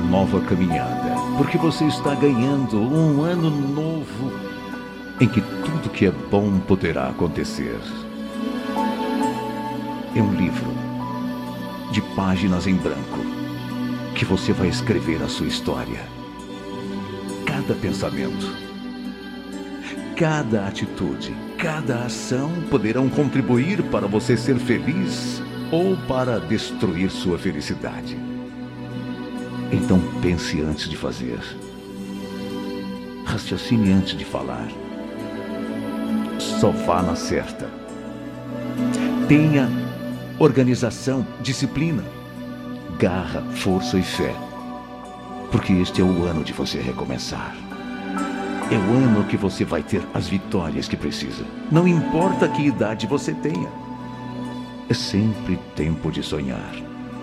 nova caminhada, porque você está ganhando um ano novo em que tudo que é bom poderá acontecer. É um livro de páginas em branco que você vai escrever a sua história. Cada pensamento, cada atitude, cada ação poderão contribuir para você ser feliz ou para destruir sua felicidade. Então pense antes de fazer. Raciocine antes de falar. Só vá na certa. Tenha organização, disciplina, garra, força e fé. Porque este é o ano de você recomeçar. É o ano que você vai ter as vitórias que precisa. Não importa que idade você tenha. É sempre tempo de sonhar.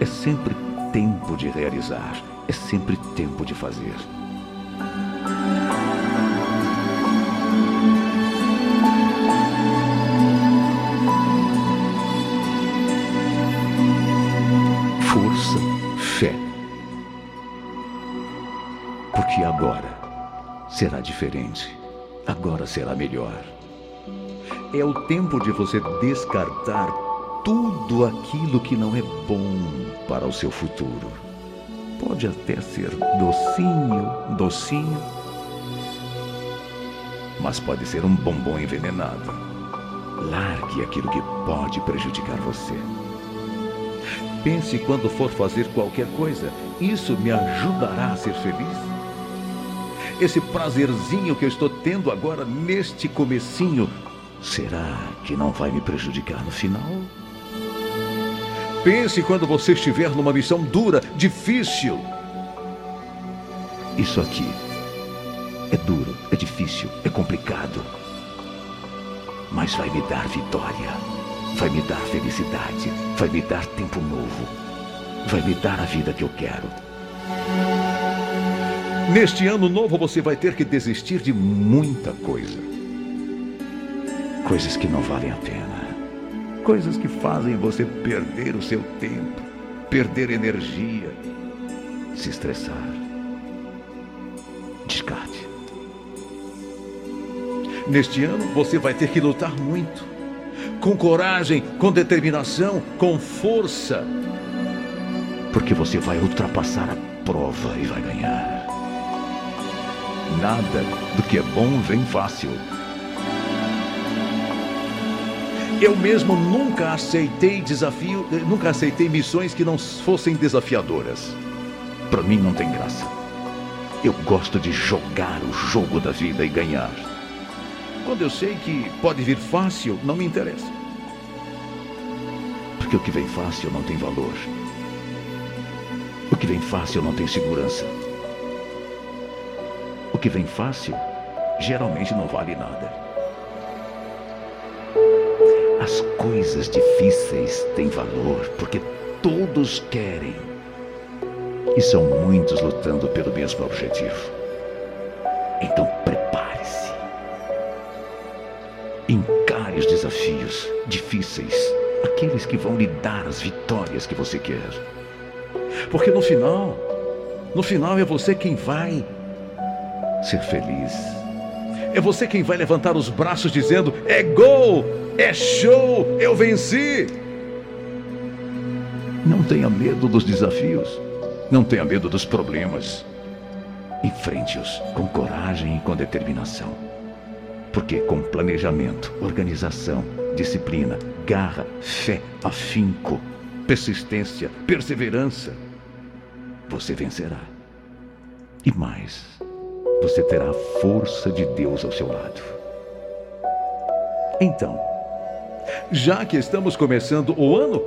É sempre tempo de realizar. É sempre tempo de fazer. Força, fé. Porque agora será diferente. Agora será melhor. É o tempo de você descartar tudo aquilo que não é bom para o seu futuro. Pode até ser docinho, docinho, mas pode ser um bombom envenenado. Largue aquilo que pode prejudicar você. Pense quando for fazer qualquer coisa, isso me ajudará a ser feliz? Esse prazerzinho que eu estou tendo agora neste comecinho, será que não vai me prejudicar no final? Pense quando você estiver numa missão dura, difícil. Isso aqui é duro, é difícil, é complicado. Mas vai me dar vitória. Vai me dar felicidade. Vai me dar tempo novo. Vai me dar a vida que eu quero. Neste ano novo você vai ter que desistir de muita coisa. Coisas que não valem a pena coisas que fazem você perder o seu tempo, perder energia, se estressar. Descarte. Neste ano você vai ter que lutar muito, com coragem, com determinação, com força, porque você vai ultrapassar a prova e vai ganhar. Nada do que é bom vem fácil. Eu mesmo nunca aceitei desafio, eh, nunca aceitei missões que não fossem desafiadoras. Para mim não tem graça. Eu gosto de jogar o jogo da vida e ganhar. Quando eu sei que pode vir fácil, não me interessa. Porque o que vem fácil não tem valor. O que vem fácil não tem segurança. O que vem fácil geralmente não vale nada. As coisas difíceis têm valor porque todos querem. E são muitos lutando pelo mesmo objetivo. Então prepare-se. Encare os desafios difíceis, aqueles que vão lhe dar as vitórias que você quer. Porque no final, no final é você quem vai ser feliz. É você quem vai levantar os braços dizendo: é gol! É show! Eu venci! Não tenha medo dos desafios. Não tenha medo dos problemas. Enfrente-os com coragem e com determinação. Porque com planejamento, organização, disciplina, garra, fé, afinco, persistência, perseverança, você vencerá. E mais, você terá a força de Deus ao seu lado. Então, já que estamos começando o ano,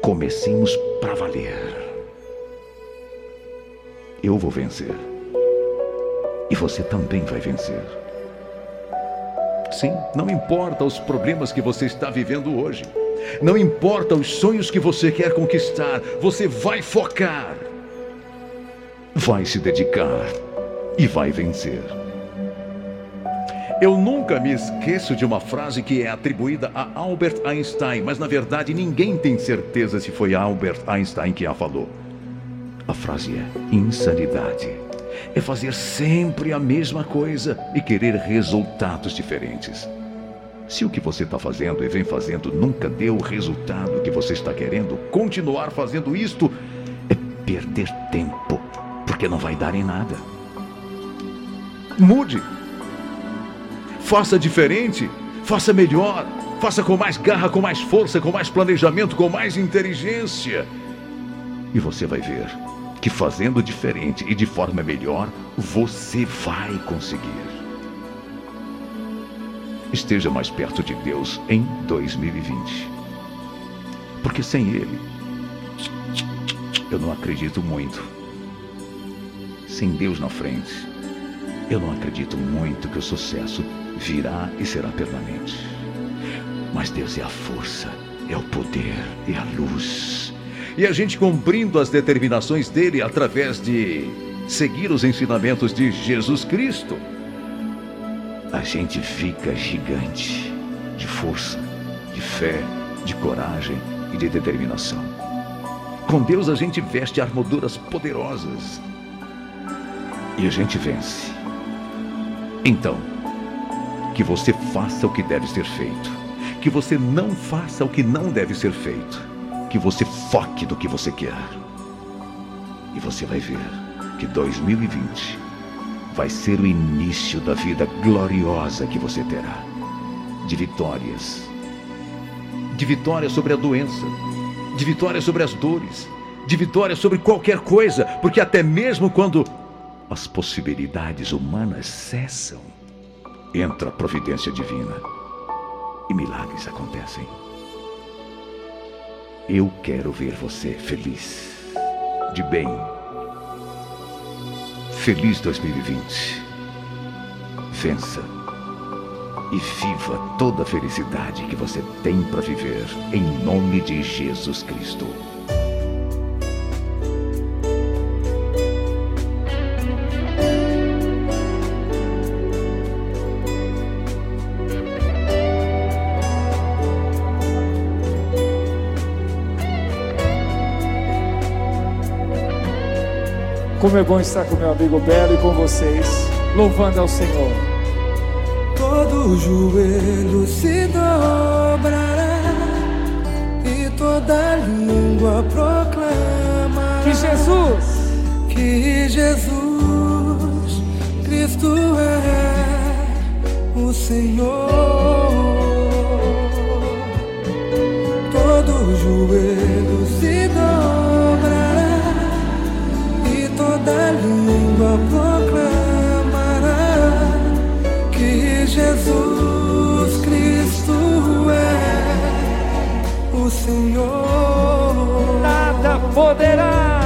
comecemos para valer. Eu vou vencer. E você também vai vencer. Sim, não importa os problemas que você está vivendo hoje. Não importa os sonhos que você quer conquistar, você vai focar. Vai se dedicar e vai vencer. Eu nunca me esqueço de uma frase que é atribuída a Albert Einstein, mas na verdade ninguém tem certeza se foi Albert Einstein que a falou. A frase é insanidade. É fazer sempre a mesma coisa e querer resultados diferentes. Se o que você está fazendo e vem fazendo nunca deu o resultado que você está querendo, continuar fazendo isto é perder tempo, porque não vai dar em nada. Mude. Faça diferente. Faça melhor. Faça com mais garra, com mais força, com mais planejamento, com mais inteligência. E você vai ver que fazendo diferente e de forma melhor, você vai conseguir. Esteja mais perto de Deus em 2020. Porque sem Ele, eu não acredito muito. Sem Deus na frente, eu não acredito muito que o sucesso virá e será permanente. Mas Deus é a força, é o poder, é a luz. E a gente cumprindo as determinações dele através de seguir os ensinamentos de Jesus Cristo, a gente fica gigante de força, de fé, de coragem e de determinação. Com Deus a gente veste armaduras poderosas e a gente vence. Então, que você faça o que deve ser feito, que você não faça o que não deve ser feito, que você foque no que você quer. E você vai ver que 2020 vai ser o início da vida gloriosa que você terá. De vitórias. De vitórias sobre a doença, de vitórias sobre as dores, de vitórias sobre qualquer coisa, porque até mesmo quando as possibilidades humanas cessam, entra a providência divina e milagres acontecem. Eu quero ver você feliz, de bem. Feliz 2020. Vença e viva toda a felicidade que você tem para viver, em nome de Jesus Cristo. Como é bom estar com meu amigo Belo e com vocês, louvando ao Senhor. Todo joelho se dobrará e toda língua proclamará Que Jesus, que Jesus Cristo é o Senhor. Proclamará que Jesus Cristo é o Senhor. nada poderá.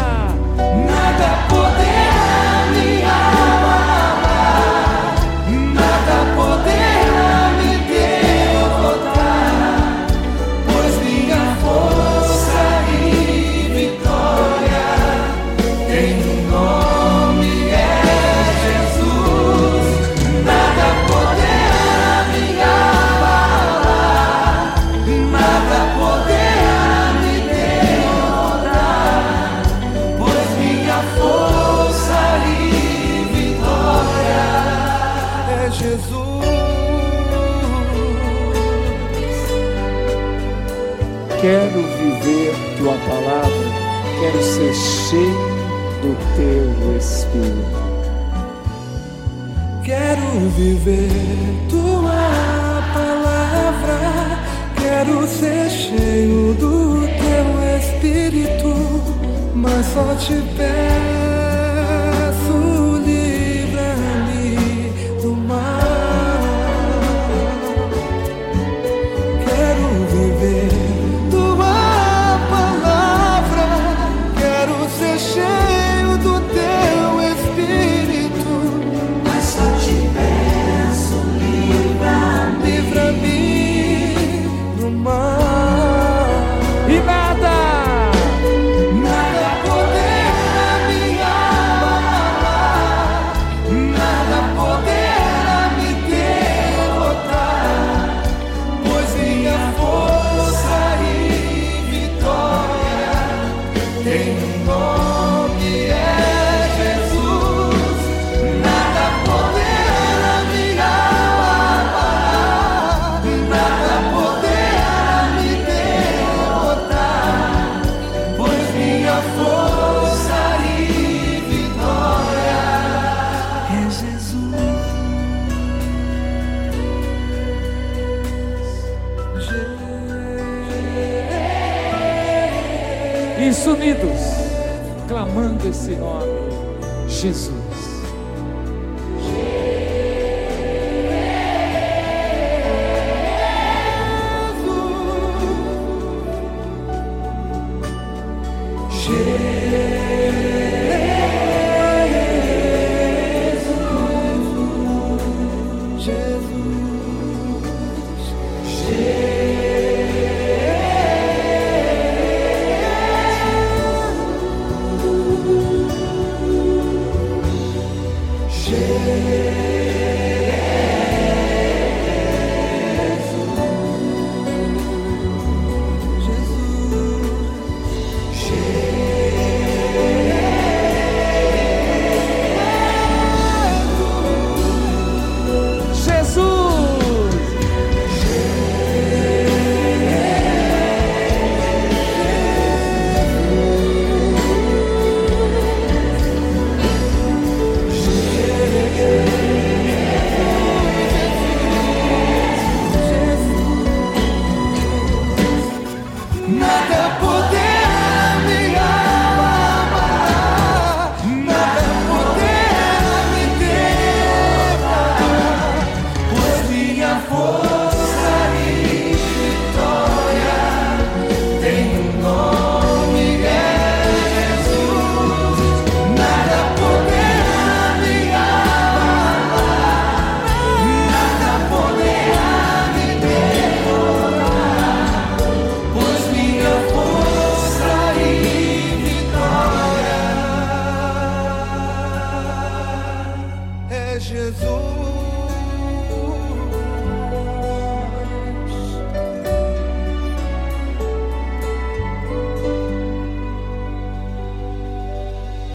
Quero viver tua palavra, quero ser cheio do teu Espírito. Quero viver tua palavra, quero ser cheio do teu espírito, mas só te peço, Jesus.